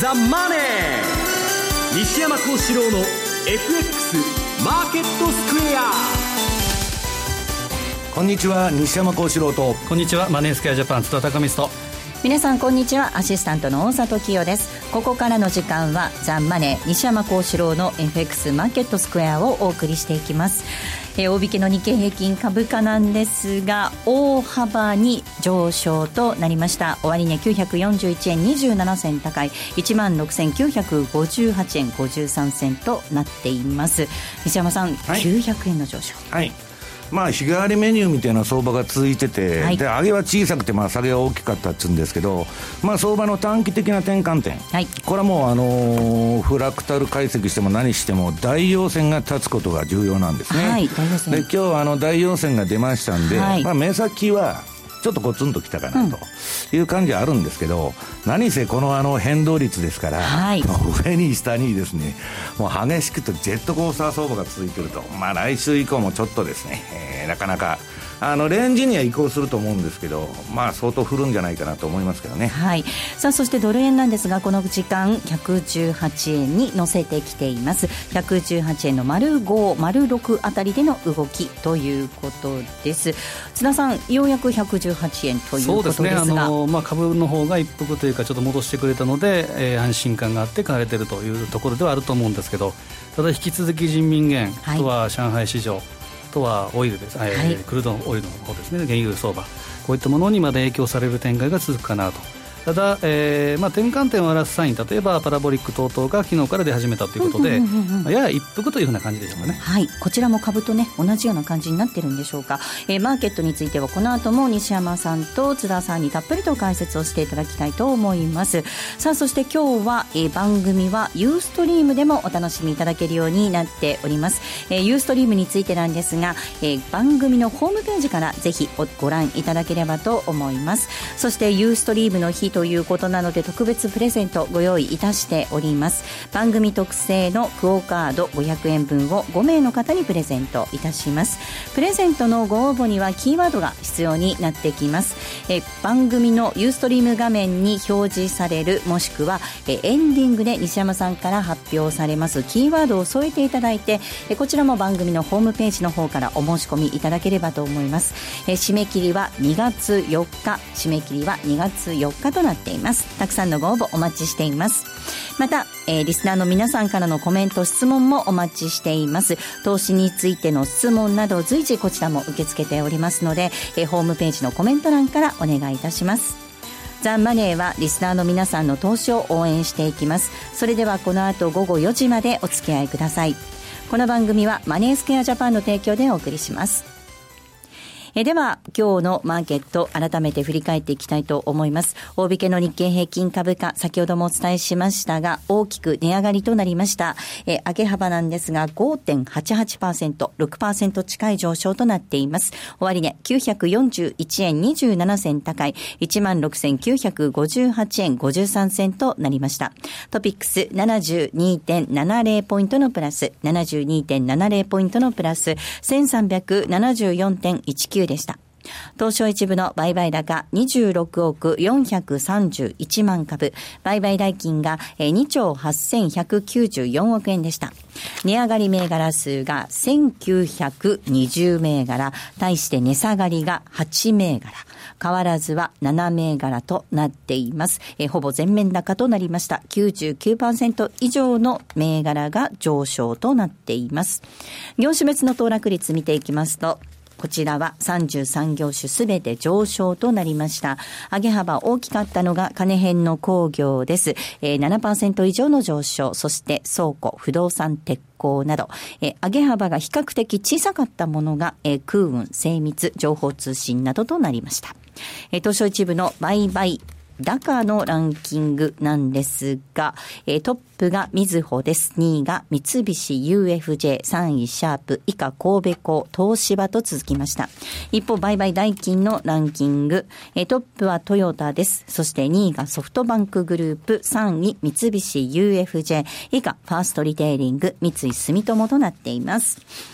ザ・マネー」西山幸四郎の FX マーケットスクエア。こんにちは西山幸四郎と。こんにちはマネースクエアジャパン津田隆美と。皆さんこんにちは。アシスタントの大里清です。ここからの時間はザンマネー西山幸四郎の FX マーケットスクエアをお送りしていきますえー、大引けの日経平均株価なんですが大幅に上昇となりました。終値941円27銭高い。1万6958円53銭となっています。西山さん、はい、900円の上昇。はいまあ、日替わりメニューみたいな相場が続いてて、はい、で上げは小さくて、まあ、下げは大きかったっつうんですけど、まあ、相場の短期的な転換点、はい、これはもう、あのー、フラクタル解析しても何しても、大陽線が立つことが重要なんですね。はい、で今日はあの大陽線が出ましたんで、まあ、目先はちょっとコツンときたかなという感じはあるんですけど、うん、何せこのあの変動率ですから、はい、上に下にですね、もう激しくとジェットコースター相場が続いていると、まあ来週以降もちょっとですね、えー、なかなかあのレンジには移行すると思うんですけど、まあ、相当振るんじゃないかなと思いますけどね、はい、さあそしてドル円なんですがこの時間118円に乗せてきています。118円の丸5丸6あたりでの動きということです。津田さんようやく118円ということですが。そうですね。あの、まあ、株の方が一服というかちょっと戻してくれたので、えー、安心感があって買われているというところではあると思うんですけどただ引き続き人民元、はい、とは上海市場とはオイルです、はい、クルードオイルの方ですね。原油相場。こういったものにまで影響される展開が続くかなとただ、えーまあ、転換点を表すサイン例えばパラボリック等々が昨日から出始めたということで、まあ、やや一服というふうな感じでしょうかね、はい、こちらも株と、ね、同じような感じになってるんでしょうか、えー、マーケットについてはこの後も西山さんと津田さんにたっぷりと解説をしていただきたいと思います。さあそして今日は、えー、番組はユーストリームでもお楽しみいただけるようになっております、えー、ユーストリームについてなんですが、えー、番組のホームページからぜひご覧いただければと思います。そしてユーストリームの日ということなので特別プレゼントご用意いたしております。番組特製のクオカード500円分を5名の方にプレゼントいたします。プレゼントのご応募にはキーワードが必要になってきます。え番組のユーストリーム画面に表示されるもしくはえエンディングで西山さんから発表されますキーワードを添えていただいてえこちらも番組のホームページの方からお申し込みいただければと思います。え締め切りは2月4日。締め切りは2月4日となっています。たくさんのご応募お待ちしています。また、えー、リスナーの皆さんからのコメント質問もお待ちしています。投資についての質問など随時こちらも受け付けておりますので、えー、ホームページのコメント欄からお願いいたします。ザ・マネーはリスナーの皆さんの投資を応援していきます。それではこの後午後4時までお付き合いください。この番組はマネースケアジャパンの提供でお送りします。えでは、今日のマーケット、改めて振り返っていきたいと思います。大引けの日経平均株価、先ほどもお伝えしましたが、大きく値上がりとなりました。え上げ幅なんですが、5.88%、6%近い上昇となっています。終値、941円27銭高い、16,958円53銭となりました。トピックス72.70ポイントのプラス、72.70ポイントのプラス、1374.19でした。東証一部の売買高26億431万株、売買代金が2兆8194億円でした。値上がり銘柄数が1920銘柄、対して値下がりが8銘柄。変わらずは7銘柄となっています。えほぼ全面高となりました。99%以上の銘柄が上昇となっています。業種別の騰落率見ていきますと、こちらは33業種すべて上昇となりました。上げ幅大きかったのが金編の工業です。えー、7%以上の上昇、そして倉庫、不動産、鉄鋼など、え、上げ幅が比較的小さかったものが、え、空運、精密、情報通信などとなりました。え、東証一部の売買高のランキングなんですが、トップがみずほです。2位が三菱 UFJ、3位シャープ、以下神戸港、東芝と続きました。一方、売買代金のランキング、トップはトヨタです。そして2位がソフトバンクグループ、3位三菱 UFJ、以下ファーストリテイリング、三井住友となっています。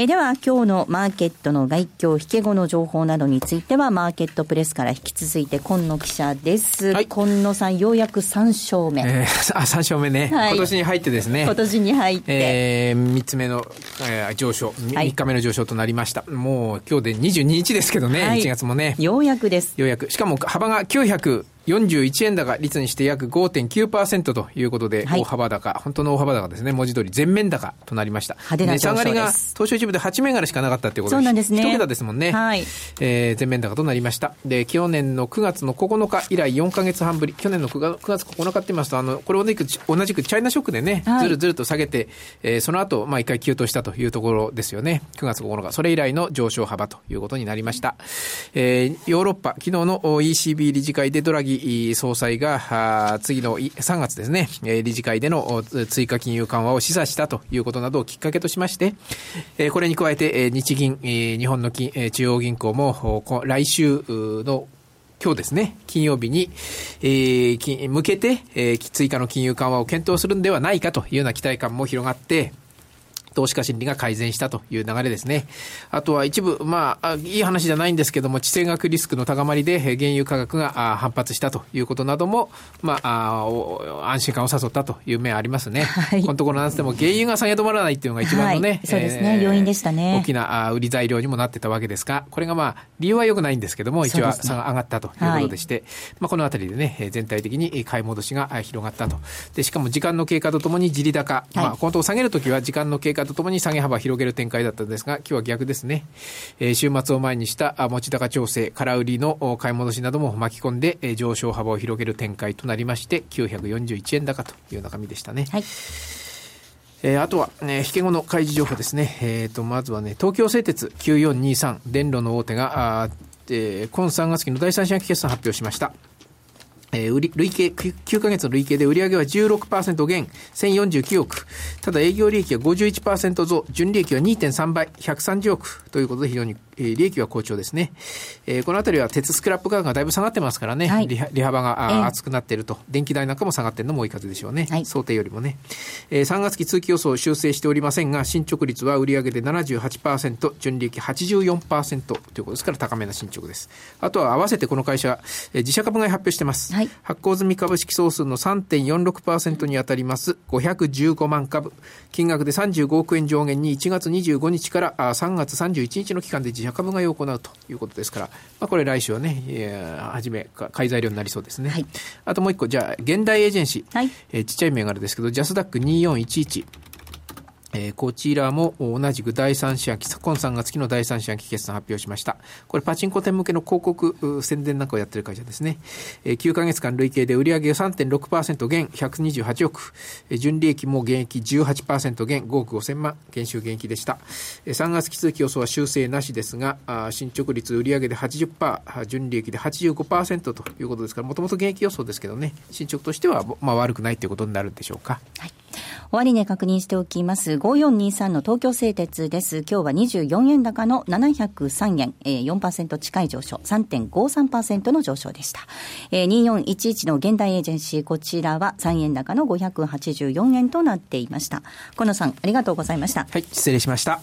えでは今日のマーケットの外況、引け後の情報などについてはマーケットプレスから引き続いて今野記者です。はい、今野さんようやく3勝目。えー、あ、3勝目ね、はい、今年に入ってですね。今年に入って。えー、3つ目の、えー、上昇、3日目の上昇となりました。もう今日で22日ですけどね、はい、1月もね。ようやくです。ようやく。しかも幅が900、41円高率にして約5.9%ということで、大幅高、本当の大幅高ですね、文字通り全面高となりました。派手な値下がりが東証一部で8銘柄しかなかったということで、そうなんですね。1桁ですもんね。はい。えー、全面高となりました。で、去年の9月の9日以来4か月半ぶり、去年の 9, 月9日って言いますと、あの、これを同じく同じくチャイナショックでね、はい、ずるずると下げて、えー、その後、まあ一回急騰したというところですよね。9月9日、それ以来の上昇幅ということになりました。えー、ヨーロッパ、昨日の ECB 理事会でドラギ総裁が、次の3月ですね、理事会での追加金融緩和を示唆したということなどをきっかけとしまして、これに加えて日銀、日本の中央銀行も来週の今日ですね、金曜日に、えー、向けて、えー、追加の金融緩和を検討するんではないかというような期待感も広がって、投資家心理が改善したという流れですね。あとは一部、まあ、いい話じゃないんですけども、地政学リスクの高まりで原油価格が反発したということなども、まあ、安心感を誘ったという面ありますね。はい、このところなんでも原油が下げ止まらないっていうのが一番のね、はい、そうですね、えー、要因でしたね。大きな売り材料にもなってたわけですが、これがまあ、理由は良くないんですけども、一応、上がったということでして、はい、まあ、このあたりでね、全体的に買い戻しが広がったと。で、しかも時間の経過とともに地利高、まあ、このとこ下げるときは時間の経過とともに下げ幅を広げる展開だったんですが、今日は逆ですね。えー、週末を前にした持ち高調整、空売りの買い戻しなども巻き込んで、えー、上昇幅を広げる展開となりまして、941円高という中身でしたね。はい。えー、あとは、ね、引け後の開示情報ですね。えっ、ー、と、まずはね、東京製鉄9423、電路の大手が、あえー、今3月期の第三四半期決算発表しました。えー、累計、9ヶ月の累計で売上は16%減、1049億。ただ営業利益は51%増、純利益は2.3倍、130億ということで非常にえ利益は好調ですね。えー、このあたりは鉄スクラップ価格がだいぶ下がってますからね、はい、利幅が厚くなっていると、電気代なんかも下がっているのも多い数でしょうね、はい、想定よりもね。えー、3月期通期予想を修正しておりませんが、進捗率は売上で78%、純利益84%ということですから高めな進捗です。あとは合わせてこの会社、えー、自社株買い発表してます。はい、発行済み株式総数の3.46%に当たります。515万株、金額で35億円上限に1月25日から3月31日の期間で自社社株買いを行うということですから、まあ、これ来週はね、えー、初め買い材料になりそうですね。はい、あともう一個、じゃあ、現代エージェンシー、はい、えー、ちっちゃい銘柄ですけど、ジャスダック2411。えー、こちらも同じく第三四半期、今3月期の第三四半期決算発表しました。これパチンコ店向けの広告宣伝なんかをやってる会社ですね。えー、9ヶ月間累計で売上3.6%減128億、えー、純利益も減益18%減5億5000万、減収減益でした。えー、3月期通期予想は修正なしですが、あ進捗率売上で80%、純利益で85%ということですから、もともと減益予想ですけどね、進捗としては、まあ、悪くないということになるんでしょうか。はい終値確認しておきます。5423の東京製鉄です。今日は24円高の703円、えー、4%近い上昇、3.53%の上昇でした。えー、2411の現代エージェンシー、こちらは3円高の584円となっていました。小野さん、ありがとうございました。はい、失礼しました。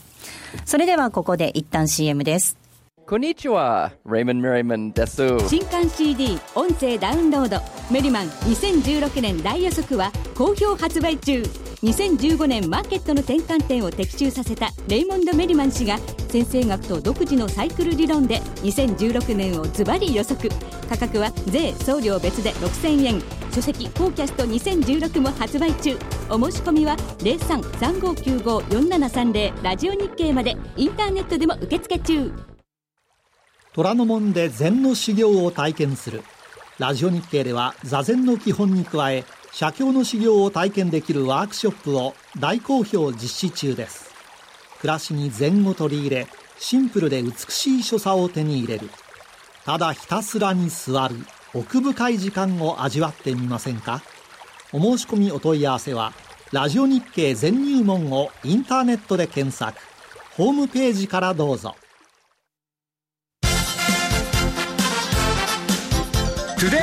それではここで一旦 CM です。こんにちは、レイモン・メリマンです。新刊 CD 音声ダウンロード。メリマン2016年大予測は好評発売中。2015年マーケットの転換点を的中させたレイモンド・メリマン氏が先生学と独自のサイクル理論で2016年をズバリ予測。価格は税送料別で6000円。書籍「フォーキャスト2016」も発売中。お申し込みは0335954730ラジオ日経までインターネットでも受付中。虎ノ門で禅の修行を体験する。ラジオ日経では座禅の基本に加え写経の修行を体験できるワークショップを大好評実施中です。暮らしに禅を取り入れシンプルで美しい所作を手に入れる。ただひたすらに座る奥深い時間を味わってみませんか？お申し込みお問い合わせはラジオ日経全入門をインターネットで検索。ホームページからどうぞ。トゥデ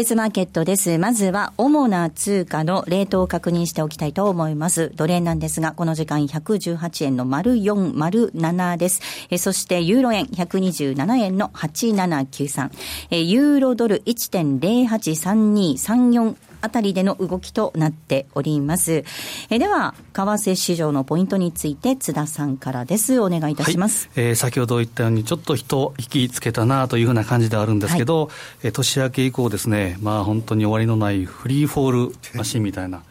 イズマーケットです。まずは、主な通貨のレートを確認しておきたいと思います。ドル円なんですが、この時間118円の丸4、丸7です。えそして、ユーロ円127円の8793。えユーロドル1.083234あたりでの動きとなっております。えでは、為替市場のポイントについて津田さんからです。お願いいたします。はい、えー、先ほど言ったように、ちょっと人引きつけたなというふうな感じではあるんですけど、はい、えー、年明け以降ですね、まあ本当に終わりのないフリーフォールマシンみたいな。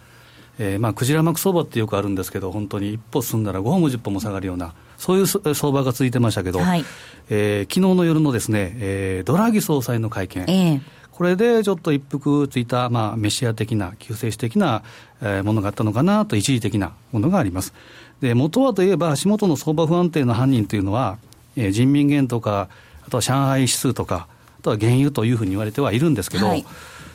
えー、まあ、クジラマク相場ってよくあるんですけど、本当に一歩進んだら5歩も10歩も下がるような、そういう相場が続いてましたけど、はい、えー、昨日の夜のですね、えー、ドラギ総裁の会見、えー、これでちょっと一服ついた、まあ、メシア的な、救世主的な、えー、ものがあったのかなと、一時的なものがあります。で、元はといえば、足元の相場不安定の犯人というのは、えー、人民元とか、あとは上海指数とか、あとは原油というふうに言われてはいるんですけど、はい、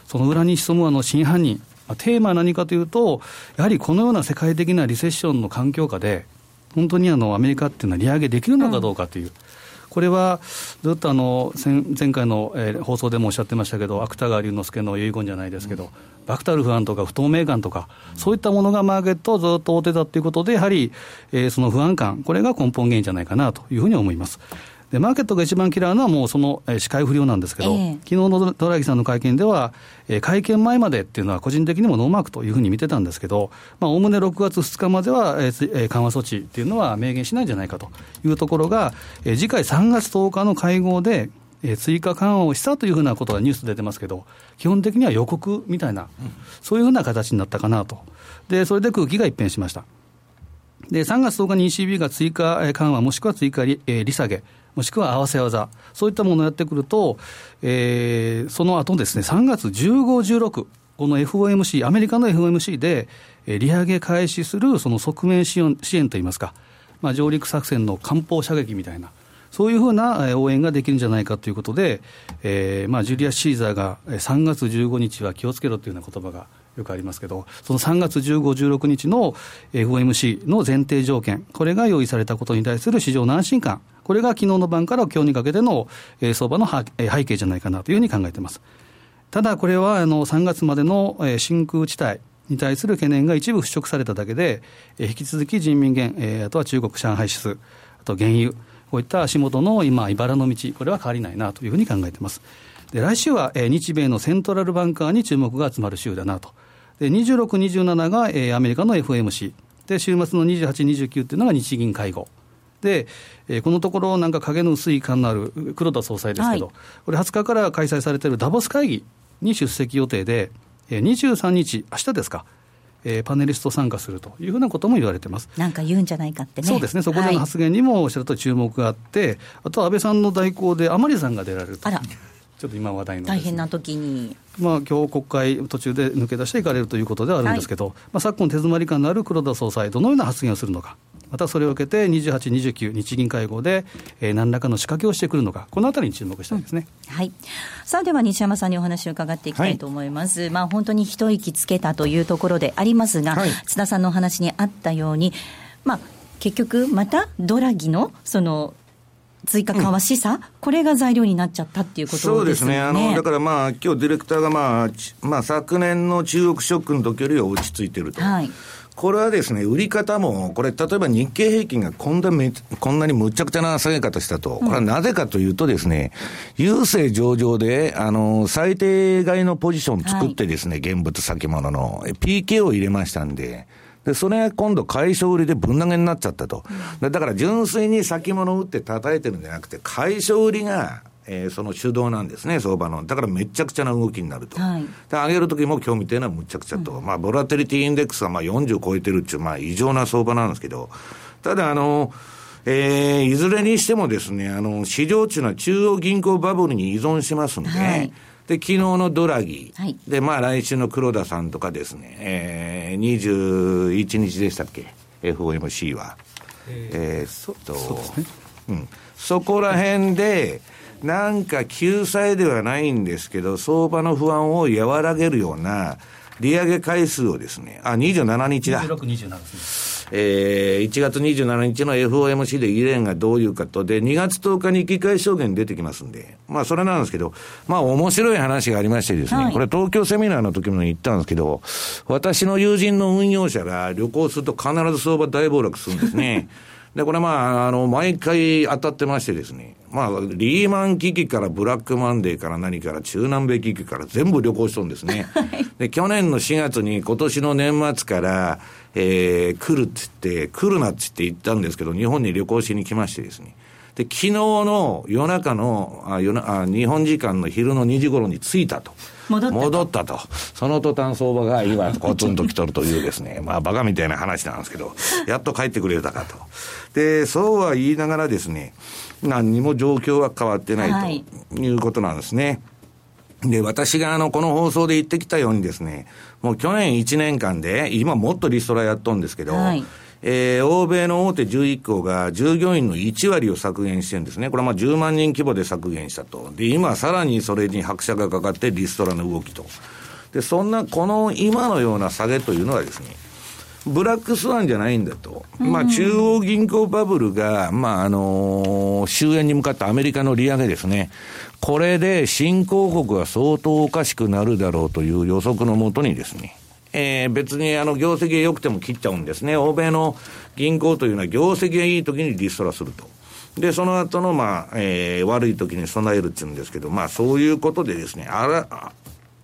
その裏に潜むあの真犯人、テーマは何かというと、やはりこのような世界的なリセッションの環境下で、本当にあのアメリカっていうのは利上げできるのかどうかという、うんこれはずっとあの前回の、えー、放送でもおっしゃってましたけど、芥川龍之介の遺言じゃないですけど、バクタル不安とか不透明感とか、そういったものがマーケットをずっと追ってたということで、やはり、えー、その不安感、これが根本原因じゃないかなというふうに思います。でマーケットが一番嫌うのは、もうその、えー、視界不良なんですけど、えー、昨日のドラギさんの会見では、えー、会見前までっていうのは、個人的にもノーマークというふうに見てたんですけど、おおむね6月2日までは、えー、緩和措置っていうのは明言しないんじゃないかというところが、えー、次回3月10日の会合で、えー、追加緩和をしたというふうなことがニュース出てますけど、基本的には予告みたいな、うん、そういうふうな形になったかなと。で、それで空気が一変しました。で、3月10日に ECB が追加緩和、もしくは追加利,、えー、利下げ、もしくは合わせ技、そういったものをやってくると、えー、その後ですね、3月15、16、この FOMC、アメリカの FOMC で、えー、利上げ開始するその側面支援支援といいますか、まあ、上陸作戦の艦砲射撃みたいな、そういうふうな応援ができるんじゃないかということで、えーまあ、ジュリア・シーザーが3月15日は気をつけろというような言葉がよくありますけど、その3月15、16日の FOMC の前提条件、これが用意されたことに対する市場の安心感、これが昨日の晩から今日にかけてのえ相場の背景じゃないかなというふうに考えています。ただ、これはあの3月までのえ真空地帯に対する懸念が一部払拭されただけで、え引き続き人民元、あとは中国上海指数、あと原油、こういった足元の今、茨の道、これは変わりないなというふうに考えています。で来週は、えー、日米のセントラルバンカーに注目が集まる週だなと。で26、27が、えー、アメリカの FMC。で、週末の28、29っていうのが日銀会合。で、えー、このところ、なんか影の薄い感のある黒田総裁ですけど、はい、これ、20日から開催されているダボス会議に出席予定で、えー、23日、明日ですか、えー、パネリスト参加するというふうなことも言われてます。なんか言うんじゃないかってね。そうですね、そこでの発言にもおっしゃると注目があって、はい、あと安倍さんの代行で甘利さんが出られると。あらちょっと今話題の、大変な時にまあ今日国会途中で抜け出していかれるということではあるんですけど、はい、まあ、昨今手詰まり感のある黒田総裁、どのような発言をするのか。またそれを受けて28、29、日銀会合で、えー、何らかの仕掛けをしてくるのか、このあたりに注目したいですね、うん、はい、さあでは西山さんにお話を伺っていきたいと思います、はい、まあ、本当に一息つけたというところでありますが、はい、津田さんのお話にあったように、まあ、結局、またドラギのその追加緩和示唆、うん、これが材料になっちゃったっていうことですね。そうですね。あの、だからまあ、今日ディレクターがまあ、まあ、昨年の中国ショックの時よりは落ち着いてると。はい。これはですね、売り方も、これ、例えば日経平均がこんなめこんなにむちゃくちゃな下げ方したと、これはなぜかというとですね、郵政上場で、あの、最低買いのポジション作ってですね、はい、現物先物の、PK を入れましたんで、で、それが今度買い所売りでぶん投げになっちゃったと。だから純粋に先物売って叩いてるんじゃなくて、買い所売りが、えー、その主導なんですね、相場の。だからめちゃくちゃな動きになると。はい、で、上げるときも今日みたいなむちゃくちゃと。うん、まあ、ボラテリティインデックスはまあ40超えてるっていう、まあ異常な相場なんですけど、ただあの、えー、いずれにしてもですね、あの、市場っていうのは中央銀行バブルに依存しますんで、はいで、昨日のドラギ、はい、で、まあ来週の黒田さんとかですね、えー、21日でしたっけ、FOMC は。えー、えー、っと、そね、うん。そこら辺で、なんか救済ではないんですけど、相場の不安を和らげるような、利上げ回数をですね、あ、27日だ。26、27ですね。えー、1月27日の FOMC でイレーンがどういうかと、で、2月10日に議会証言出てきますんで、まあ、それなんですけど、まあ、面白い話がありましてですね、はい、これ東京セミナーの時も言ったんですけど、私の友人の運用者が旅行すると必ず相場大暴落するんですね。で、これまあ、あの、毎回当たってましてですね、まあ、リーマン危機からブラックマンデーから何から中南米危機から全部旅行しとるんですね。で、去年の4月に今年の年末から、えー、来るって言って、来るなって言って言ったんですけど、日本に旅行しに来ましてですね。で、昨日の夜中の、あ夜なあ日本時間の昼の2時頃に着いたと。戻った戻ったと。その途端相場が今、コツンと来とるというですね、まあ、バカみたいな話なんですけど、やっと帰ってくれたかと。で、そうは言いながらですね、何にも状況は変わってないということなんですね。はい、で、私があの、この放送で言ってきたようにですね、もう去年1年間で、今もっとリストラやっとんですけど、はいえー、欧米の大手11校が従業員の1割を削減してるんですね。これはまあ10万人規模で削減したと。で、今さらにそれに拍車がかかってリストラの動きと。で、そんな、この今のような下げというのはですね、ブラックスワンじゃないんだと。まあ、中央銀行バブルが、まあ、あのー、終焉に向かったアメリカの利上げですね。これで新興国は相当おかしくなるだろうという予測のもとにですね、えー、別にあの業績が良くても切っちゃうんですね。欧米の銀行というのは業績がいい時にリストラすると。で、その後の、まあ、えー、悪い時に備えるっていうんですけど、まあ、そういうことでですね、あら、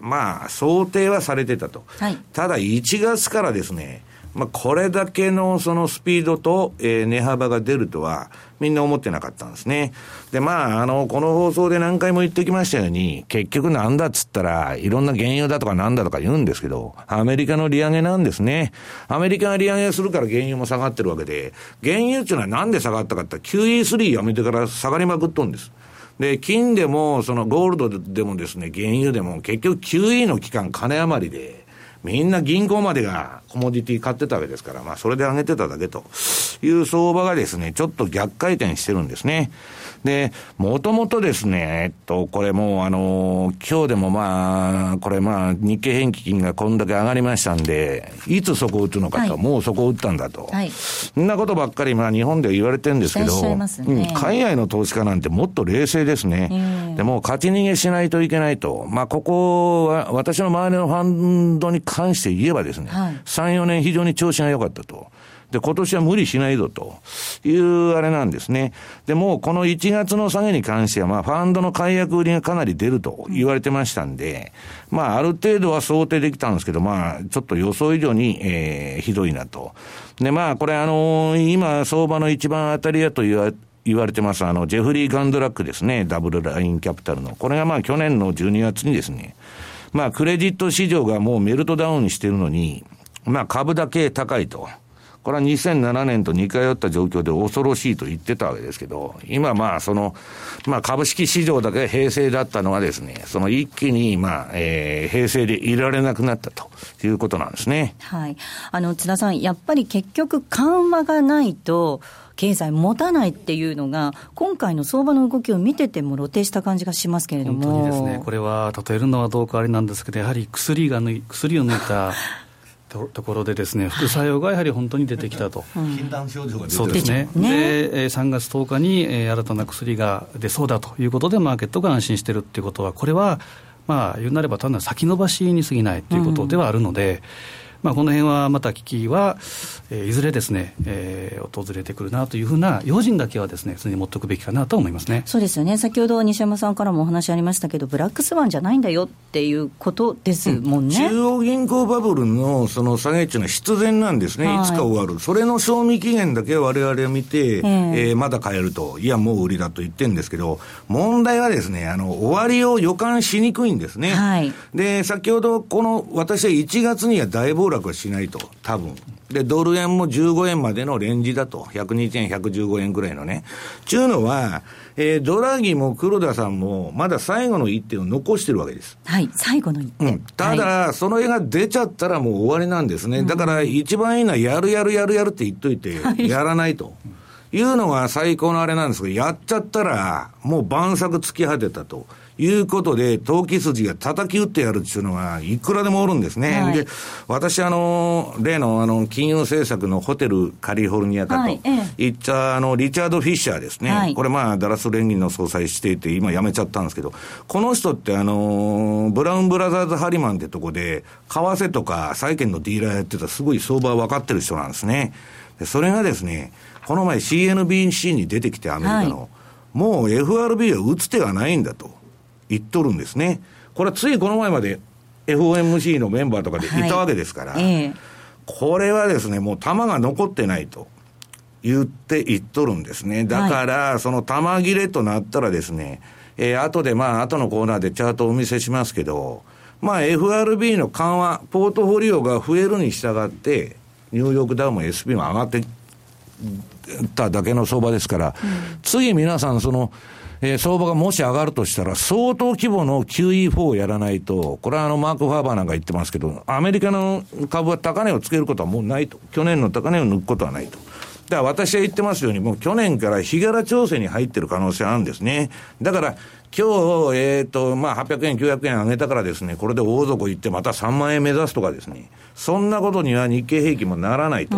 まあ、想定はされてたと。はい、ただ、1月からですね、まあ、これだけのそのスピードと、えー、値幅が出るとは、みんな思ってなかったんですね。で、まあ、あの、この放送で何回も言ってきましたように、結局なんだっつったら、いろんな原油だとかなんだとか言うんですけど、アメリカの利上げなんですね。アメリカが利上げするから原油も下がってるわけで、原油っていうのはなんで下がったかって QE3 やめてから下がりまくっとんです。で、金でも、そのゴールドでもですね、原油でも、結局 QE の期間金余りで、みんな銀行までがコモディティ買ってたわけですから、まあそれで上げてただけという相場がですね、ちょっと逆回転してるんですね。で、もともとですね、えっと、これもうあの、今日でもまあ、これまあ、日経平均がこんだけ上がりましたんで、いつそこを打つのかと、はい、もうそこを打ったんだと。はい、そんなことばっかりまあ日本では言われてるんですけど、ね、うん、海外の投資家なんてもっと冷静ですね。でも勝ち逃げしないといけないと。まあここは私の周りのファンドに関して言えばですね、はい、3、4年非常に調子が良かったと。で、今年は無理しないぞというあれなんですね。で、もこの1月の下げに関しては、まあ、ファンドの解約売りがかなり出ると言われてましたんで、まあ、ある程度は想定できたんですけど、まあ、ちょっと予想以上に、えー、ひどいなと。で、まあ、これあのー、今、相場の一番当たり屋と言わ言われてます、あの、ジェフリー・ガンドラックですね、ダブルラインキャピタルの。これがまあ去年の12月にですね、まあクレジット市場がもうメルトダウンしてるのに、まあ株だけ高いと。これは2007年と似通った状況で恐ろしいと言ってたわけですけど、今まあその、まあ株式市場だけ平成だったのはですね、その一気にまあ、えー、平成でいられなくなったということなんですね。はい。あの、津田さん、やっぱり結局緩和がないと、経済持たないっていうのが、今回の相場の動きを見てても露呈した感じがしますけれども。本当にですね、これは例えるのはどうかあれなんですけど、やはり薬が抜い薬を抜いた とところでですね副作用がやはり本当に出てきたと、禁断症状が出てそうですね。ね。で3月10日に、えー、新たな薬が出そうだということでマーケットが安心しているっていうことはこれはまあ言うなれば単なる先延ばしに過ぎないということではあるので、うんまあ、この辺はまた危機は、えー、いずれですね、えー、訪れてくるなというふうな用心だけはですね、常に持っておくべきかなと思いますね。そうですよね。先ほど西山さんからもお話ありましたけど、ブラックスワンじゃないんだよっていうことですもんね。うん、中央銀行バブルのその下げっていうのは必然なんですね。はい、いつか終わる。それの賞味期限だけ我々は見て、えー、えー、まだ買えると。いや、もう売りだと言ってるんですけど、問題はですね、あの、終わりを予感しにくいんですね。はい。で、先ほどこの、私は1月には大暴落はしないと。多分。で、ドル円も15円までのレンジだと。102円、115円ぐらいのね。ちゅうのは、えー、ドラギも黒田さんも、まだ最後の一手を残してるわけです。はい、最後の一手。うん。ただ、はい、その絵が出ちゃったらもう終わりなんですね。だから、一番いいのは、やるやるやるやるって言っといて、やらないと。いうのが最高のあれなんですけど、やっちゃったら、もう晩作突き果てたということで、投機筋が叩き打ってやるっていうのは、いくらでもおるんですね。はい、で、私、あの、例の、あの、金融政策のホテルカリフォルニアかと言った、あの、リチャード・フィッシャーですね。はい、これ、まあ、ダラス連銀の総裁していて、今辞めちゃったんですけど、この人って、あの、ブラウンブラザーズ・ハリマンってとこで、為替とか債券のディーラーやってたすごい相場分かってる人なんですね。でそれがですね、この前 CNBC に出てきてアメリカの、はい、もう FRB は打つ手がないんだと。言っとるんですね。これはついこの前まで FOMC のメンバーとかでいたわけですから、はいえー、これはですね、もう弾が残ってないと言って言っとるんですね。だから、その弾切れとなったらですね、えー、後でまあ、後のコーナーでチャートをお見せしますけど、まあ、FRB の緩和、ポートフォリオが増えるに従って、ニューヨークダウンも SP も上がってただけの相場ですから、うん、次皆さんその、えー、相場がもし上がるとしたら、相当規模の QE4 をやらないと、これはあのマーク・ファーバーなんか言ってますけど、アメリカの株は高値をつけることはもうないと。去年の高値を抜くことはないと。だから私は言ってますように、もう去年から日柄調整に入ってる可能性あるんですね。だから、今日、えっ、ー、と、まあ、800円、900円上げたからですね、これで大底行ってまた3万円目指すとかですね、そんなことには日経平均もならないと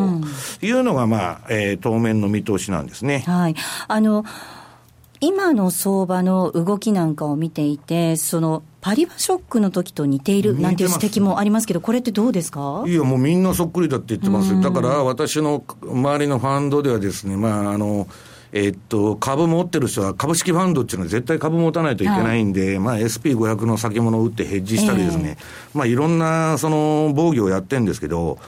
いうのが、まあ、えー、当面の見通しなんですね。はい。あの、今の相場の動きなんかを見ていて、そのパリバショックの時と似ているなんていう指摘もありますけど、これってどうですか？いや、もうみんなそっくりだって言ってます、だから私の周りのファンドではですね、まあ、あの、えっと、株持ってる人は株式ファンドっていうのは絶対株持たないといけないんで、はい、まあ SP500 の先物を打ってヘッジしたりですね、えー、まあいろんなその防御をやってるんですけど、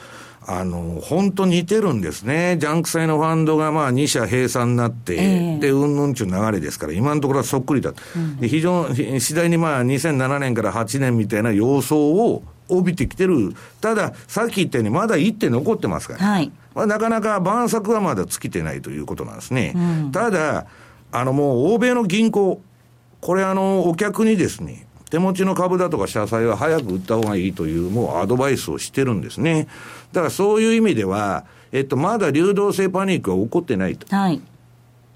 あの、本当似てるんですね。ジャンク債のファンドがまあ2社閉鎖になって、えー、で、うんぬんちゅう流れですから、今のところはそっくりだ。うん、で非常に、次第にまあ2007年から8年みたいな様相を帯びてきてる。ただ、さっき言ったようにまだ一手残ってますから。はい。まあ、なかなか晩作はまだ尽きてないということなんですね。うん、ただ、あのもう欧米の銀行、これあの、お客にですね、手持ちの株だとか社債は早く売った方がいいという、もうアドバイスをしてるんですね。だからそういう意味では、えっと、まだ流動性パニックは起こってないと。はい。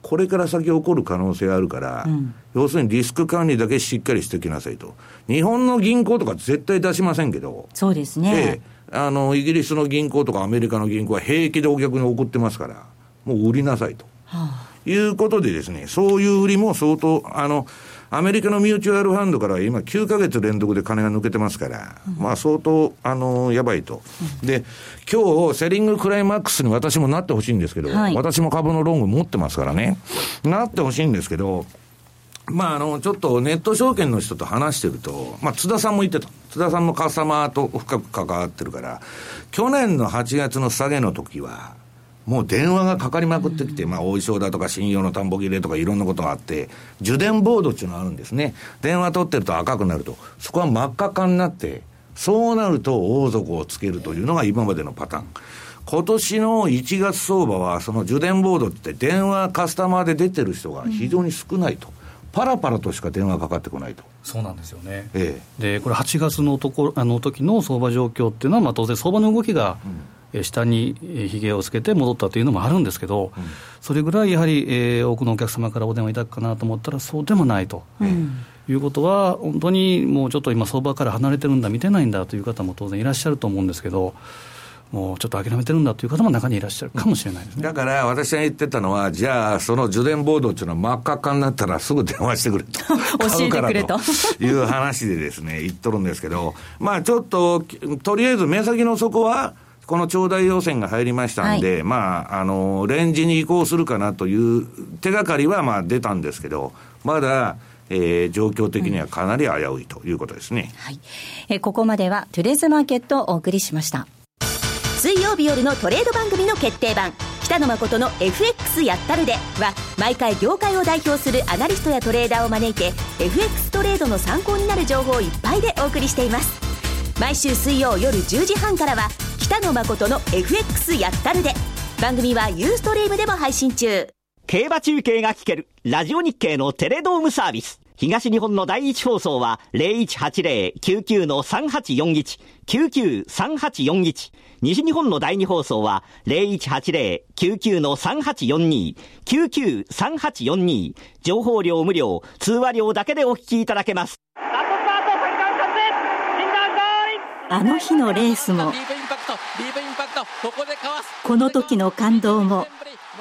これから先起こる可能性があるから、うん、要するにリスク管理だけしっかりしておきなさいと。日本の銀行とか絶対出しませんけど。そうですね。ええ、あの、イギリスの銀行とかアメリカの銀行は平気でお客に送ってますから、もう売りなさいと。はあ、いうことでですね、そういう売りも相当、あの、アメリカのミューチュアルファンドから今9か月連続で金が抜けてますから、うん、まあ相当、あの、やばいと。うん、で、今日、セリングクライマックスに私もなってほしいんですけど、はい、私も株のロング持ってますからね、なってほしいんですけど、まあ、あの、ちょっとネット証券の人と話してると、まあ、津田さんも言ってた。津田さんのカスタマーと深く関わってるから、去年の8月の下げの時は、もう電話がかかりまくってきて、うん、まあ、お衣装だとか、信用の田んぼ切れとかいろんなことがあって、受電ボードっていうのがあるんですね。電話取ってると赤くなると、そこは真っ赤っかになって、そうなると大底をつけるというのが今までのパターン。今年の1月相場は、その受電ボードって電話カスタマーで出てる人が非常に少ないと。うんパラパラとしか電話かかってこないと。そうなんですよね。ええ、で、これ8月のとこあの時の相場状況っていうのは、まあ当然相場の動きが、うん下にひげをつけて戻ったというのもあるんですけど、うん、それぐらいやはり、えー、多くのお客様からお電話いただくかなと思ったら、そうでもないと。うん。いうことは、本当にもうちょっと今、相場から離れてるんだ、見てないんだという方も当然いらっしゃると思うんですけど、もうちょっと諦めてるんだという方も中にいらっしゃるかもしれないですね、だから私が言ってたのは、じゃあ、その受電ボードっていうのは真っ赤っかになったらすぐ電話してくれと、教えてくれと。いう話でですね、言っとるんですけど、まあちょっと、とりあえず目先の底は、この長大要請が入りましたんで、はい、まあ、あの、レンジに移行するかなという手がかりは、まあ、出たんですけど、まだ、えー、状況的にはかなり危ういということですね。うん、はい。えここまでは、トゥデズマーケットをお送りしました。水曜日夜のトレード番組の決定版北野誠の FX やったるでは毎回業界を代表するアナリストやトレーダーを招いて FX トレードの参考になる情報いっぱいでお送りしています毎週水曜夜10時半からは北野誠の FX やったるで。番組はユーストリームでも配信中。競馬中継が聞けるラジオ日経のテレドームサービス。東日本の第一放送は0180-99-3841、99-3841西日本の第二放送は0180-99-3842、99-3842、情報量無料、通話料だけでお聞きいただけます。あの日のレースも、この時の感動も、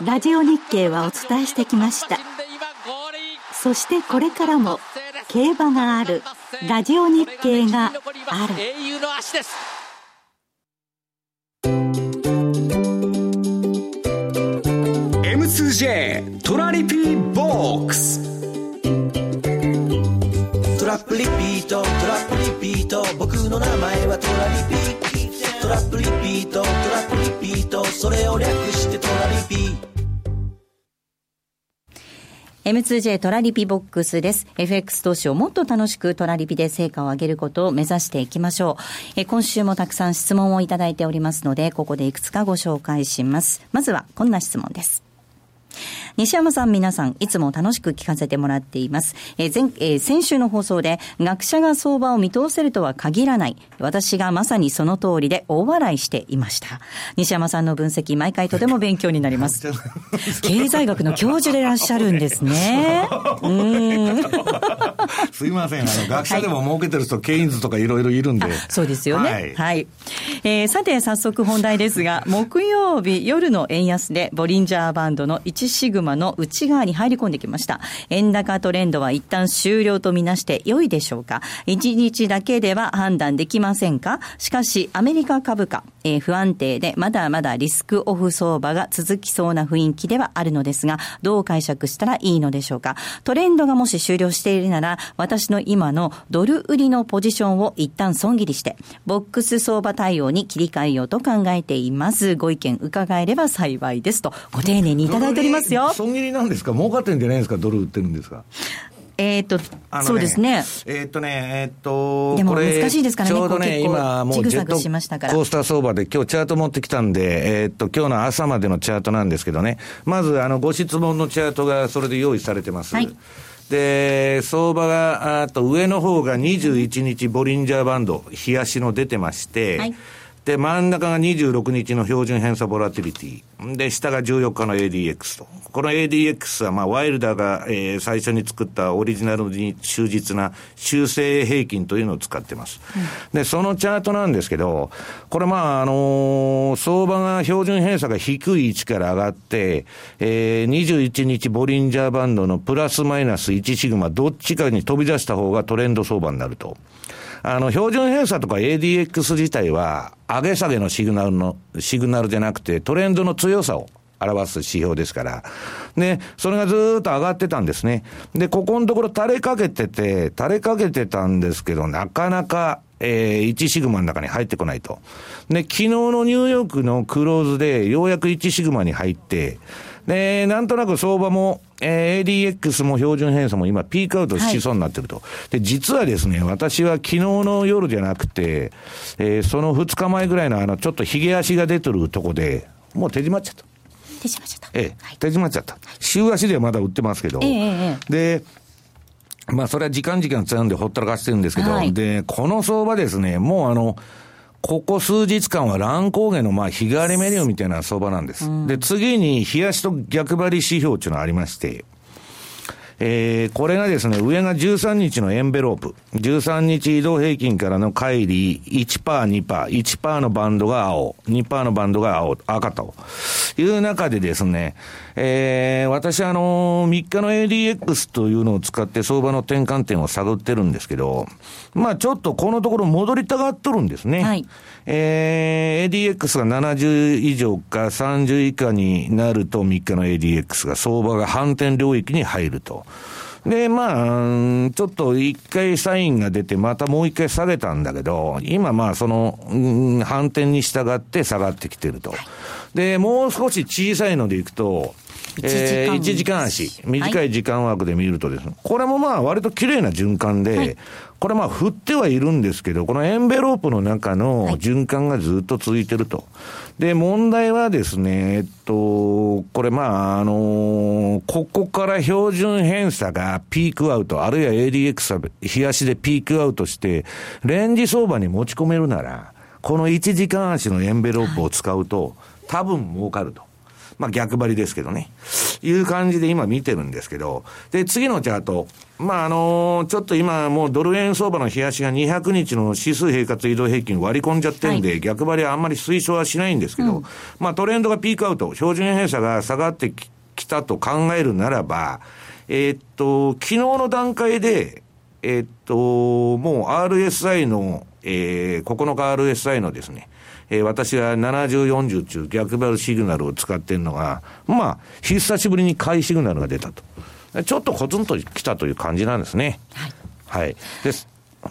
ラジオ日経はお伝えしてきました。そしてこれからも、競馬がある、ラジオ日経がある。M2J トラリピーボックスラップリピートトラップリピート僕の名前はトラリピトラップリピートトラップリピートそれを略してトラリピー M2J トラリピボックスです。FX 投資をもっと楽しくトラリピで成果を上げることを目指していきましょう。え今週もたくさん質問をいただいておりますので、ここでいくつかご紹介します。まずはこんな質問です。西山さん皆さん、いつも楽しく聞かせてもらっています。えー、前、えー、先週の放送で、学者が相場を見通せるとは限らない。私がまさにその通りで大笑いしていました。西山さんの分析、毎回とても勉強になります。経済学の教授でいらっしゃるんですね。うん。すいません。あの、学者でも儲けてる人、ケインズとかいろいろいるんで。そうですよね。はい。はい、えー、さて、早速本題ですが、木曜日夜の円安で、ボリンジャーバンドの1シグマの内側に入り込んできました。円高トレンドは一旦終了とみなして良いでしょうか ?1 日だけでは判断できませんか？しかし、アメリカ株価、えー、不安定でまだまだリスクオフ相場が続きそうな雰囲気ではあるのですが、どう解釈したらいいのでしょうか？トレンドがもし終了しているなら、私の今のドル売りのポジションを一旦損切りして、ボックス相場対応に切り替えようと考えています。ご意見伺えれば幸いですと、ご丁寧にいただいておりますよ。損切りなんですか？儲かってんじゃないですか？ドル売ってるんですか？えっ、と、ね、そうですね。えっ、とね、えっ、と、でも難しいですからね、ちょうどね、今、もうジェットコースター相場で、今日チャート持ってきたんで、えっ、と、今日の朝までのチャートなんですけどね、まず、あの、ご質問のチャートがそれで用意されてます。はい。で、相場が、あと上の方が21日ボリンジャーバンド、冷やしの出てまして、はいで、真ん中が26日の標準偏差ボラティリティ。で、下が14日の ADX と。この ADX は、まあ、ワイルダーが、えー、最初に作ったオリジナルに忠実な修正平均というのを使ってます。うん、で、そのチャートなんですけど、これまあ、あのー、相場が標準偏差が低い位置から上がって、えー、21日ボリンジャーバンドのプラスマイナス1シグマ、どっちかに飛び出した方がトレンド相場になると。あの、標準偏差とか ADX 自体は、上げ下げのシグナルの、シグナルじゃなくて、トレンドの強さを表す指標ですから。で、それがずっと上がってたんですね。で、ここのところ垂れかけてて、垂れかけてたんですけど、なかなか、えー、1シグマの中に入ってこないと。で、昨日のニューヨークのクローズで、ようやく1シグマに入って、で、なんとなく相場も、えー、ADX も標準偏差も今ピークアウトしそうになってると。はい、で、実はですね、私は昨日の夜じゃなくて、えー、その2日前ぐらいのあの、ちょっと髭足が出てるとこで、もう手締まっちゃった。手締まっちゃった。ええ、はい、手締まっちゃった。週足ではまだ売ってますけど。ええ、で、まあ、それは時間時間使うんでほったらかしてるんですけど、はい、で、この相場ですね、もうあの、ここ数日間は乱高下のまあ日替わりメニューみたいな相場なんです。うん、で、次に冷やしと逆張り指標っていうのがありまして、えー、これがですね、上が13日のエンベロープ。13日移動平均からの乖離1%、2%、1%のバンドが青、2%のバンドが青、赤という中でですね、えー、私あの、3日の ADX というのを使って相場の転換点を探ってるんですけど、まあちょっとこのところ戻りたがっとるんですね。はい。えー、ADX が70以上か30以下になると3日の ADX が相場が反転領域に入ると。で、まあ、ちょっと一回サインが出て、またもう一回下げたんだけど、今まあその、うん、反転に従って下がってきてると。で、もう少し小さいのでいくと、えー、1時間。足、短い時間枠で見るとですね、はい、これもまあ割と綺麗な循環で、はい、これまあ振ってはいるんですけど、このエンベロープの中の循環がずっと続いてると。で、問題はですね、えっと、これまあ、あのー、ここから標準偏差がピークアウト、あるいは ADX は冷やしでピークアウトして、レンジ相場に持ち込めるなら、この1時間足のエンベロープを使うと、多分儲かると。まあ逆張りですけどね。いう感じで今見てるんですけど、で、次のチャート。まああのー、ちょっと今もうドル円相場の冷やしが200日の指数平滑移動平均割り込んじゃってるんで、はい、逆張りはあんまり推奨はしないんですけど、うん、まあトレンドがピークアウト、標準偏差が下がってきたと考えるならば、えー、っと、昨日の段階で、えー、っと、もう RSI の、えー、9日 RSI のですね、えー、私が70、40中逆バルシグナルを使ってるのが、まあ、久しぶりに買いシグナルが出たと。ちょっとコツンときたという感じなんですね。はい。はい。です。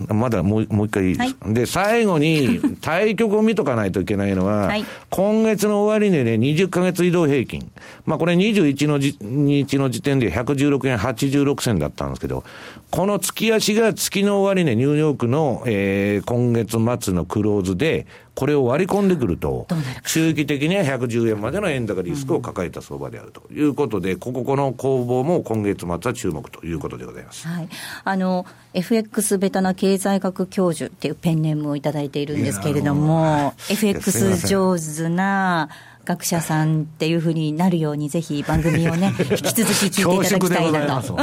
まだもうもう一回いいですか、はい、で、最後に、対局を見とかないといけないのは、はい、今月の終値で20ヶ月移動平均。まあこれ21の日の時点で116円86銭だったんですけど、この月足が月の終値ニューヨークの、えー、今月末のクローズで、これを割り込んでくると、中期的には110円までの円高リスクを抱えた相場であるということで、こここの攻防も今月末は注目ということでございます。はい。あの、FX ベタな経済学教授っていうペンネームをいただいているんですけれども、FX 上手な、学者さんっていうふうになるように、ぜひ番組をね、引き続き聞いていただきたいなと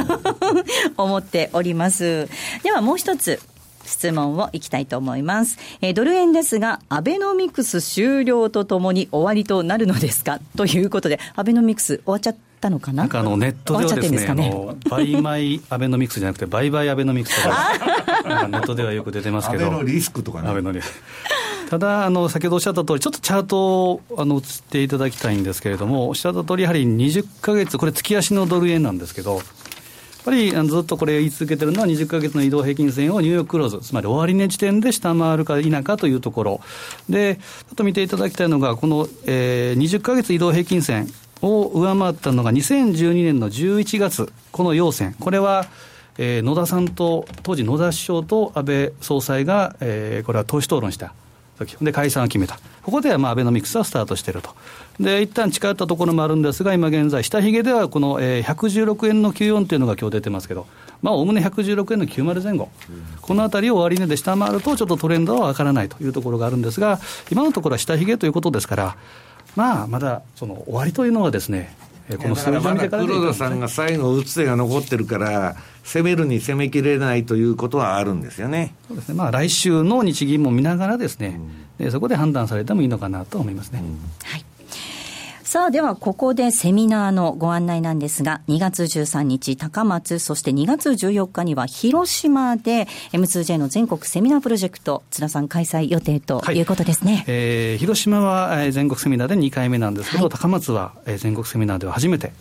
思っております。ではもう一つ、質問をいきたいと思います。えー、ドル円ですが、アベノミクス終了とともに終わりとなるのですか？ということで、アベノミクス終わっちゃったのかな？なんかあのネットではですね、すね？ Buy my アベノミクスじゃなくて、バイバイアベノミクスとか、ネットではよく出てますけど、アベノリスクとかね。アベノリスク。ただあの、先ほどおっしゃった通り、ちょっとチャートをあの映っていただきたいんですけれども、おっしゃった通り、やはり20か月、これ、月足のドル円なんですけど、っぱりずっとこれ言い続けてるのは、20か月の移動平均線をニューヨーククローズ、つまり終わり値時点で下回るか否かというところ、で、ちょっと見ていただきたいのが、この、えー、20か月移動平均線を上回ったのが2012年の11月、この要線、これは、えー、野田さんと、当時野田首相と安倍総裁が、えー、これは党首討論した時。で解散を決めた、ここではまあアベノミクスはスタートしていると、で一旦近寄ったところもあるんですが、今現在、下髭ではこの、えー、116円の94というのが今日出てますけど、まあおおむね116円の90前後、うん、このあたりを終値で下回ると、ちょっとトレンドは分からないというところがあるんですが、今のところは下髭ということですから、まあ、まだその終わりというのはですね、この数字を見てから黒田さんが最後、打つ手が残ってるから、攻めるに攻めきれないということはあるんですよね。そうですね、まあ、来週の日銀も見ながらですね、うん、そこで判断されてもいいのかなと思いますね。うん、はいさあ、ではここでセミナーのご案内なんですが、2月13日高松、そして2月14日には広島で M2J の全国セミナープロジェクト、津田さん開催予定ということですね。はい、えー、広島は全国セミナーで2回目なんですけど、はい、高松は全国セミナーでは初めて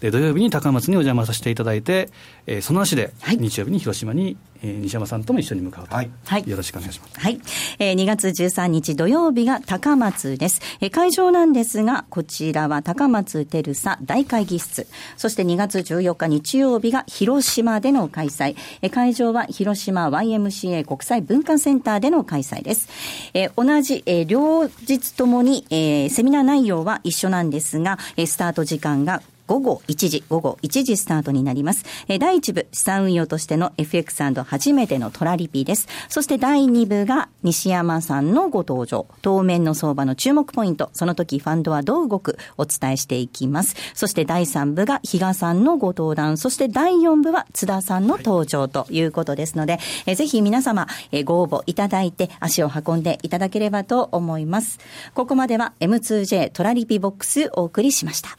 で土曜日に高松にお邪魔させていただいて、えー、その足で日曜日に広島に、えー、西山さんとも一緒に向かうと、はい、よろしくお願いします、はい。えー、2月13日土曜日が高松です、えー、会場なんですがこちらは高松テルサ大会議室。そして2月14日日曜日が広島での開催、えー、会場は広島 YMCA 国際文化センターでの開催です、えー、同じ、えー、両日ともに、えー、セミナー内容は一緒なんですが、えー、スタート時間が午後1時、午後1時スタートになります。え第1部、資産運用としての FX& 初めてのトラリピです。そして第2部が西山さんのご登場。当面の相場の注目ポイント、その時ファンドはどう動く、お伝えしていきます。そして第3部が比嘉さんのご登壇、そして第4部は津田さんの登場ということですので、えぜひ皆様、えご応募いただいて足を運んでいただければと思います。ここまでは M2J トラリピボックスお送りしました。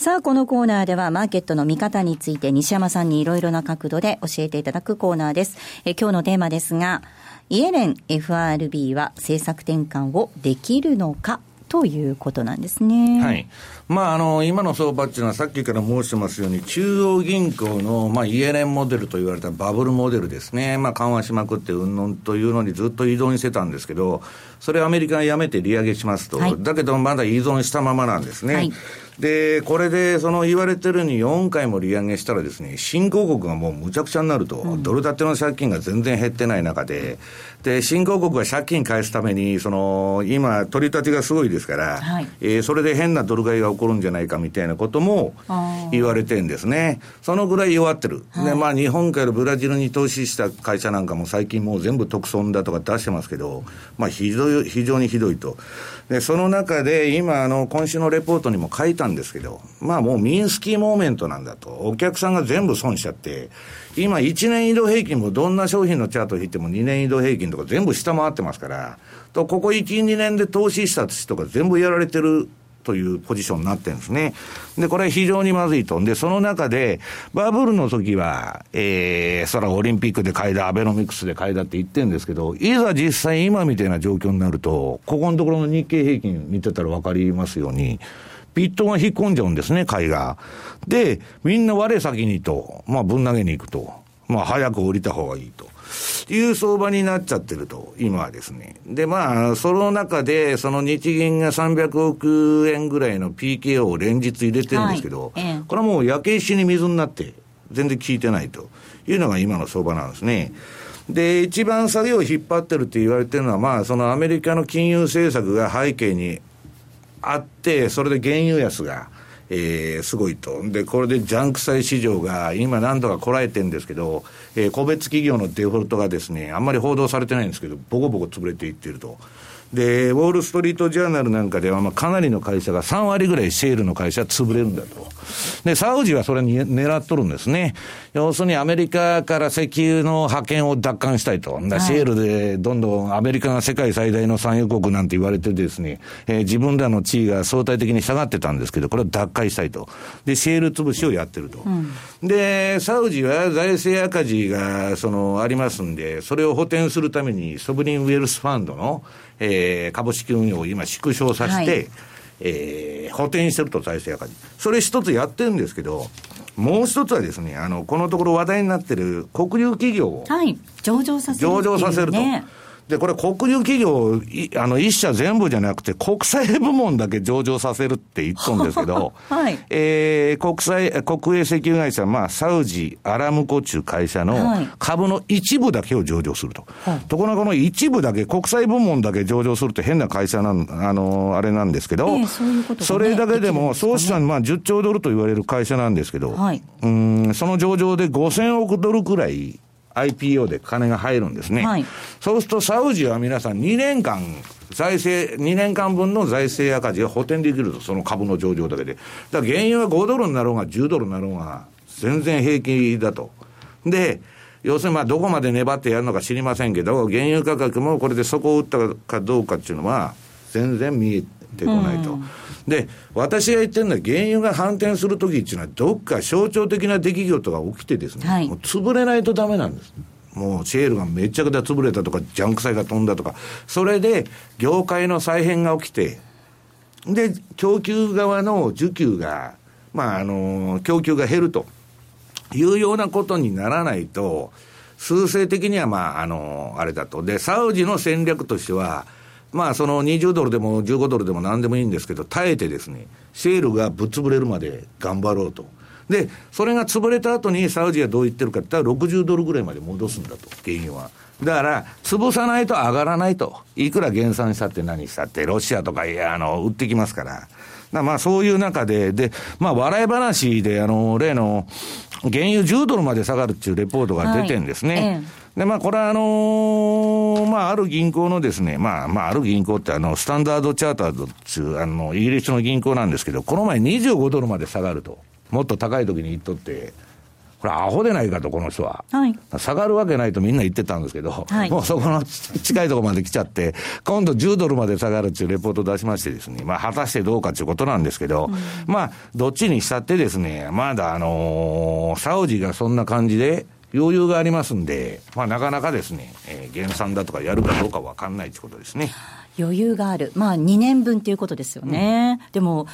さあ、このコーナーではマーケットの見方について西山さんにいろいろな角度で教えていただくコーナーです。え今日のテーマですが、イエレン FRB は政策転換をできるのかということなんですね。はい。まあ、あの、今の相場っていうのはさっきから申してますように、中央銀行の、まあ、イエレンモデルと言われたバブルモデルですね。まあ、緩和しまくってうんぬんというのにずっと依存してたんですけど、それをアメリカがやめて利上げしますと、はい、だけどまだ依存したままなんですね。はいで、これで、その言われてるに4回も利上げしたらですね、新興国がもうむちゃくちゃになると、うん、ドル建ての借金が全然減ってない中で、で、新興国は借金返すために、その、今、取り立てがすごいですから、はい、えー、それで変なドル買いが起こるんじゃないかみたいなことも言われてるんですね。そのぐらい弱ってる。はい、で、まあ、日本からブラジルに投資した会社なんかも最近もう全部特損だとか出してますけど、まあ、非常非常にひどいと。で、その中で、今、あの、今週のレポートにも書いたんですけど、まあもうミンスキーモーメントなんだと。お客さんが全部損しちゃって、今1年移動平均もどんな商品のチャートを引いても2年移動平均とか全部下回ってますから、と、ここ1、2年で投資した人が全部やられてるというポジションになってるんですね。で、これは非常にまずいと。で、その中で、バブルの時は、えー、そらオリンピックで買いだ、アベノミクスで買いだって言ってるんですけど、いざ実際今みたいな状況になると、ここのところの日経平均見てたらわかりますように、ピットが引っ込んじゃうんですね、買いが。で、みんな我先にと、まあ、ぶん投げに行くと。まあ、早く降りた方がいいと。いう相場になっちゃってると、今はですね。で、まあ、その中で、その日銀が300億円ぐらいの PKO を連日入れてるんですけど、はい、これはもう焼け石に水になって、全然効いてないというのが今の相場なんですね。で、一番下げを引っ張ってるって言われてるのは、まあ、そのアメリカの金融政策が背景にあって、それで原油安が、えー、すごいと。で、これでジャンク債市場が今何度かこらえてるんですけど、えー、個別企業のデフォルトがですね、あんまり報道されてないんですけど、ボコボコ潰れていってると。で、ウォール・ストリート・ジャーナルなんかでは、まあ、かなりの会社が3割ぐらいシェールの会社は潰れるんだと。で、サウジはそれに狙っとるんですね。要するにアメリカから石油の覇権を奪還したいと。だシェールでどんどんアメリカが世界最大の産油国なんて言われてですね、えー、自分らの地位が相対的に下がってたんですけど、これを奪回したいと。で、シェール潰しをやってると。うん、で、サウジは財政赤字が、その、ありますんで、それを補填するために、ソブリンウェルスファンドの、えー、株式運用を今縮小させて、はい、えー、補填してると、財政赤字。それ一つやってるんですけど、もう一つはですね、あの、このところ話題になってる国有企業を、はい、上場させる、ね、上場させると。で、これ国有企業、あの、一社全部じゃなくて、国際部門だけ上場させるって言っとんですけど、はい。えー、国際、国営石油会社、まあ、サウジ、アラムコ中会社の株の一部だけを上場すると。はい、ところがこの一部だけ、国際部門だけ上場するって変な会社なん、あの、あれなんですけど、えー、そういうこと、ね、それだけでも、総資産、まあ、10兆ドルと言われる会社なんですけど、はい。うん、その上場で5000億ドルくらい、IPO で金が入るんですね。はい、そうするとサウジは皆さん2年間、財政、2年間分の財政赤字が補填できると、その株の上場だけで。だから原油は5ドルになろうが10ドルになろうが、全然平気だと。で、要するにまあどこまで粘ってやるのか知りませんけど、原油価格もこれで底を打ったかどうかっていうのは、全然見えてこないと。で、私が言ってるのは、原油が反転するときっていうのは、どっか象徴的な出来事が起きてですね、はい、もう潰れないとダメなんです。もうシェールがめっちゃくちゃ潰れたとか、ジャンク債が飛んだとか、それで業界の再編が起きて、で、供給側の需給が、まあ、あの、供給が減るというようなことにならないと、数勢的には、まあ、あの、あれだと。で、サウジの戦略としては、まあ、その20ドルでも15ドルでも何でもいいんですけど、耐えてですね、シェールがぶっ潰れるまで頑張ろうと。で、それが潰れた後にサウジはどう言ってるかって言ったら60ドルぐらいまで戻すんだと、原油は。だから、潰さないと上がらないと。いくら減産したって何したって、ロシアとか、いや、あの、売ってきますから。まあそういう中で、で、まあ笑い話で、あの、例の、原油10ドルまで下がるっていうレポートが出てんですね。はいええ、で、まあこれはあのー、まあある銀行のですね、まあまあある銀行ってあの、スタンダードチャータードっていう、あの、イギリスの銀行なんですけど、この前25ドルまで下がると。もっと高い時に言っとって、これ、アホでないかと、この人は。はい、下がるわけないとみんな言ってたんですけど、はい、もうそこの近いところまで来ちゃって、今度10ドルまで下がるっていうレポートを出しましてですね、まあ、果たしてどうかということなんですけど、うん、まあ、どっちにしたってですね、まだあのー、サウジがそんな感じで、余裕がありますんで、まあ、なかなかですね、えー、減産だとかやるかどうか分かんないということですね。余裕がある。まあ、2年分ということですよね。うん、でも、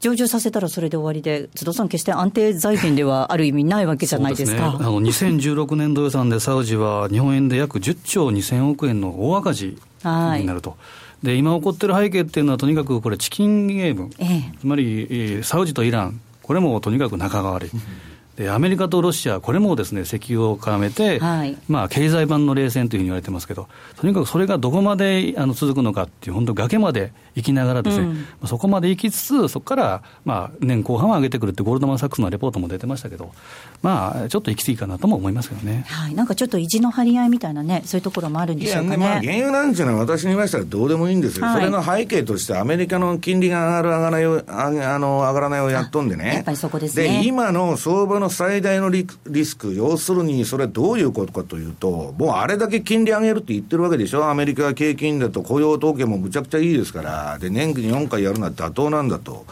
上場させたらそれで終わりで、津田さん、決して安定財源ではある意味ないわけじゃないですか。す、ね、あの2016年度予算でサウジは日本円で約10兆2000億円の大赤字になると。はいで今起こってる背景っていうのは、とにかくこれ、チキンゲーム、ええ、つまりサウジとイラン、これもとにかく仲が悪い。でアメリカとロシア、これもですね石油を絡めて、はい、まあ、経済版の冷戦というふうに言われてますけど、とにかくそれがどこまであの続くのかっていう、本当、崖まで行きながらですね、うん、そこまで行きつつ、そこから、まあ、年後半は上げてくるって、ゴールドマン・サックスのレポートも出てましたけど、まあ、ちょっと行き過ぎかなとも思いますけどね、はい、なんかちょっと意地の張り合いみたいなね、そういうところもあるんでしょうかね。まあ、原油なんていうのは、私に言いましたらどうでもいいんですよ、はい、それの背景として、アメリカの金利が上がる、上がらないをあの上がらないをやっとんでね、やっぱりそこですね。で今の相場の最大のリリスク、要するにそれはどういうことかというと、もうあれだけ金利上げるって言ってるわけでしょ、アメリカは景気だと雇用統計もむちゃくちゃいいですから、で年に4回やるのは妥当なんだと。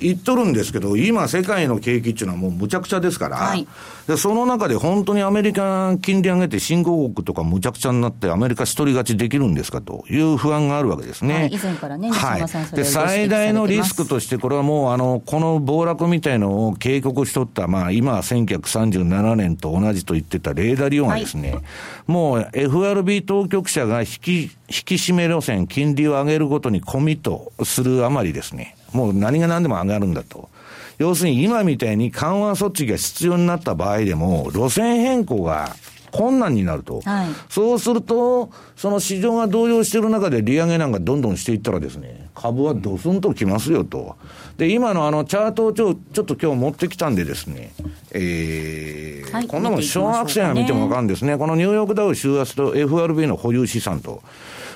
言っとるんですけど、今、世界の景気っていうのはもうむちゃくちゃですから、はい、でその中で本当にアメリカ金利上げて新興国とかむちゃくちゃになって、アメリカ一人勝ちできるんですかという不安があるわけですね。はい、以前からね、はい、で最大のリスクとして、これはもうあの、この暴落みたいのを警告しとった、まあ、今、1937年と同じと言ってたレーダーリオンがですね、はい、もう FRB 当局者が引き、引き締め路線、金利を上げることにコミットするあまりですね、もう何が何でも上がるんだと。要するに今みたいに緩和措置が必要になった場合でも、路線変更が困難になると。はい、そうすると、その市場が動揺している中で利上げなんかどんどんしていったらですね、株はドスンときますよと。で、今のあのチャートをちょちょっと今日持ってきたんでですね、えー、はい、こんなもん小学生が見てもわかるんですね。このニューヨークダウ週圧と FRB の保有資産と。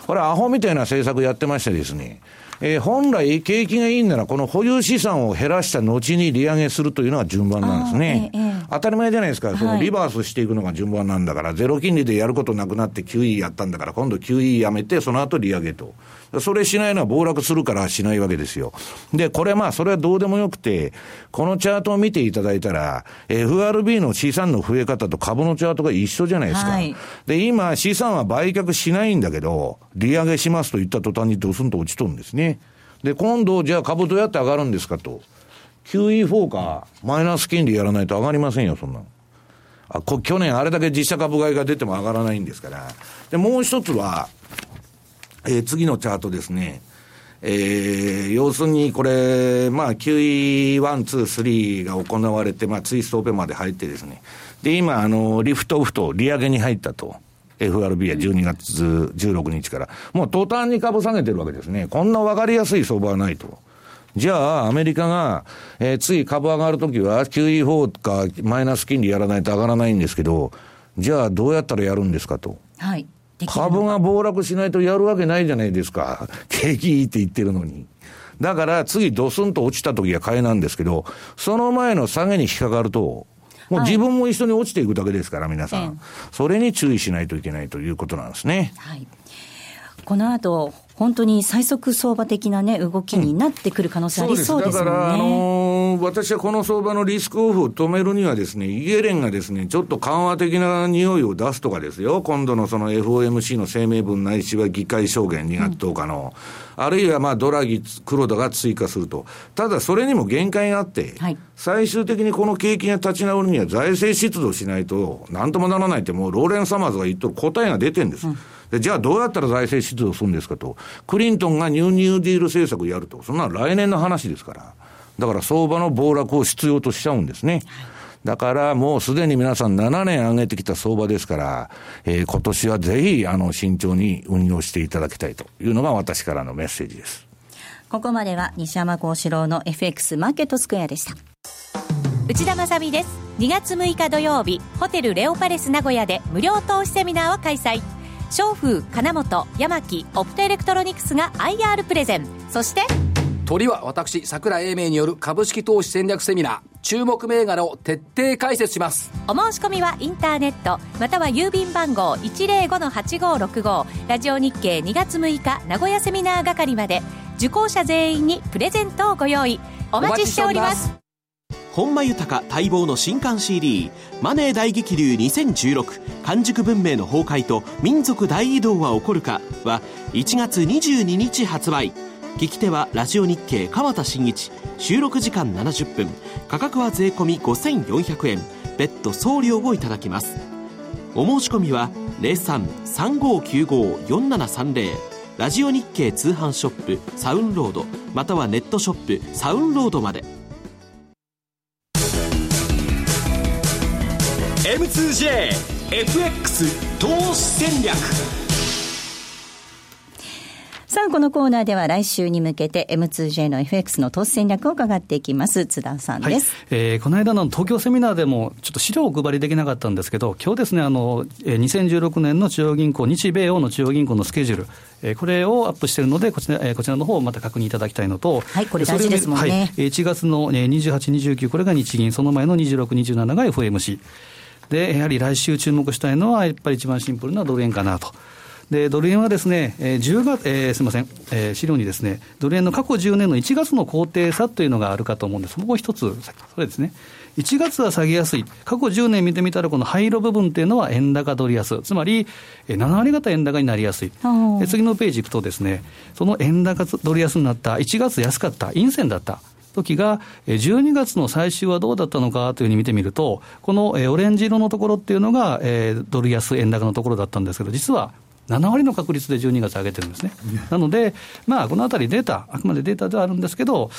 これアホみたいな政策やってましてですね、えー、本来景気がいいんなら、この保有資産を減らした後に利上げするというのが順番なんですね。ええ、当たり前じゃないですか、そのリバースしていくのが順番なんだから、ゼロ金利でやることなくなって QE やったんだから、今度 QE やめて、その後利上げと。それしないのは暴落するからしないわけですよ。で、これまあ、それはどうでもよくて、このチャートを見ていただいたら、FRB の資産の増え方と株のチャートが一緒じゃないですか。はい、で、今、資産は売却しないんだけど、利上げしますと言った途端にドスンと落ちとるんですね。で、今度、じゃあ株どうやって上がるんですかと。QE4 か、マイナス金利やらないと上がりませんよ、そんなの。あこ去年あれだけ実写株買いが出ても上がらないんですから。で、もう一つは、えー、次のチャートですね。えー、要するにこれ、まあ、QE1、2、3が行われて、まあ、ツイストオペまで入ってですね。で、今、あの、リフトオフと利上げに入ったと。FRB は12月16日から。もう途端に株下げてるわけですね。こんな分かりやすい相場はないと。じゃあ、アメリカが、えー、つい株上がるときは QE4 かマイナス金利やらないと上がらないんですけど、じゃあどうやったらやるんですかと。はい。株が暴落しないとやるわけないじゃないですか。景気いいって言ってるのに。だから次ドスンと落ちた時は買いなんですけど、その前の下げに引っかかると、もう自分も一緒に落ちていくだけですから、皆さん。それに注意しないといけないということなんですね。はい。この後、本当に最速相場的なね、動きになってくる可能性ありそうですね、うん、だから、あのー、私はこの相場のリスクオフを止めるにはですね、イエレンがですね、ちょっと緩和的な匂いを出すとかですよ、今度のその FOMC の声明文ないしは議会証言2月10日の、うん、あるいはまあドラギ、黒田が追加すると。ただそれにも限界があって、はい、最終的にこの景気が立ち直るには財政出動しないと、なんともならないってもうローレン・サマーズが言っとる答えが出てるんです。うん。で、じゃあどうやったら財政出動するんですかと。クリントンがニューニューディール政策やると。そんな来年の話ですから。だから相場の暴落を必要としちゃうんですね。だからもうすでに皆さん7年上げてきた相場ですから、えー、今年はぜひあの慎重に運用していただきたいというのが私からのメッセージです。ここまでは西山幸四郎の FX マーケットスクエアでした。内田まさです。2月6日土曜日、ホテルレオパレス名古屋で無料投資セミナーを開催。商風金本山木オプトエレクトロニクスが IR プレゼン。そして鳥は私桜英明による株式投資戦略セミナー。注目銘柄を徹底解説します。お申し込みはインターネットまたは郵便番号105-8565ラジオ日経2月6日名古屋セミナー係まで。受講者全員にプレゼントをご用意。お待ちしております本間豊待望の新刊 CD「マネー大激流2016完熟文明の崩壊と民族大移動は起こるか」は1月22日発売。聞き手はラジオ日経川田真一収録時間70分価格は税込5400円別途送料をいただきます。お申し込みは0335954730ラジオ日経通販ショップサウンロードまたはネットショップサウンロードまで。M2JFX 投資戦略さあ、このコーナーでは来週に向けて M2J の FX の投資戦略を伺っていきます。津田さんです。はい、えー、この間の東京セミナーでもちょっと資料をお配りできなかったんですけど、今日ですね、あの、2016年の中央銀行、日米欧の中央銀行のスケジュール、えー、これをアップしているので、こちら、えー、こちらの方をまた確認いただきたいのと、はい、これ大事ですもんね。はい、1月の28、29、これが日銀、その前の26、27が FMC。で、やはり来週注目したいのは、やっぱり一番シンプルなドル円かなと。で、ドル円はですね、えー、10月、えー、すみません、えー、資料にですね、ドル円の過去10年の1月の高低差というのがあるかと思うんです。もう一つ、それですね。1月は下げやすい。過去10年見てみたら、この灰色部分っていうのは円高ドル安。つまり、7割方円高になりやすい。次のページ行くとですね、その円高ドル安になった1月安かった、陰線だった。時が、12月の最終はどうだったのかというふうに見てみると、このオレンジ色のところっていうのが、ドル安円高のところだったんですけど、実は7割の確率で12月上げてるんですね。なので、まあ、このあたりデータ、あくまでデータではあるんですけど、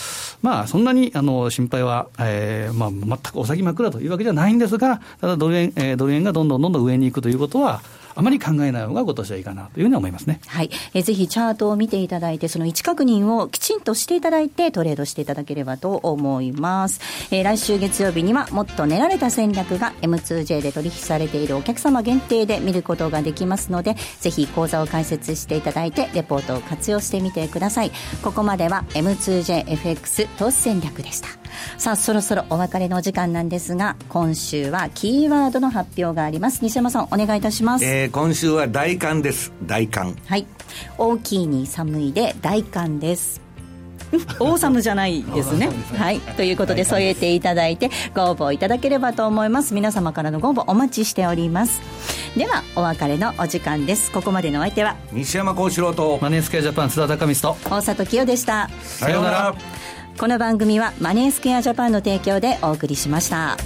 まあ、そんなにあの心配は、えーまあ、全くお先真っ暗というわけじゃないんですが、ただドル円、えー、ドル円がどんどんどんどん上に行くということは、あまり考えない方が今年はいいかなというふうに思いますね。はい。えぜひチャートを見ていただいて、その位置確認をきちんとしていただいて、トレードしていただければと思います。えー、来週月曜日には、もっと練られた戦略が M2J で取引されているお客様限定で見ることができますので、ぜひ講座を開設していただいて、レポートを活用してみてください。ここまでは M2JFX 投資戦略でした。さあ、そろそろお別れの時間なんですが、今週はキーワードの発表があります。西山さん、お願いいたします。えー、今週は大寒です。大寒。はい。大きいに寒いで大寒です。オーサムじゃない ですね。はい。ということで添えていただいてご応募いただければと思います。皆様からのご応募お待ちしております。では、お別れのお時間です。ここまでのお相手は西山幸四郎とマネースケアジャパン津田隆光と大里清でした。さようなら。この番組はマネースケアジャパンの提供でお送りしました。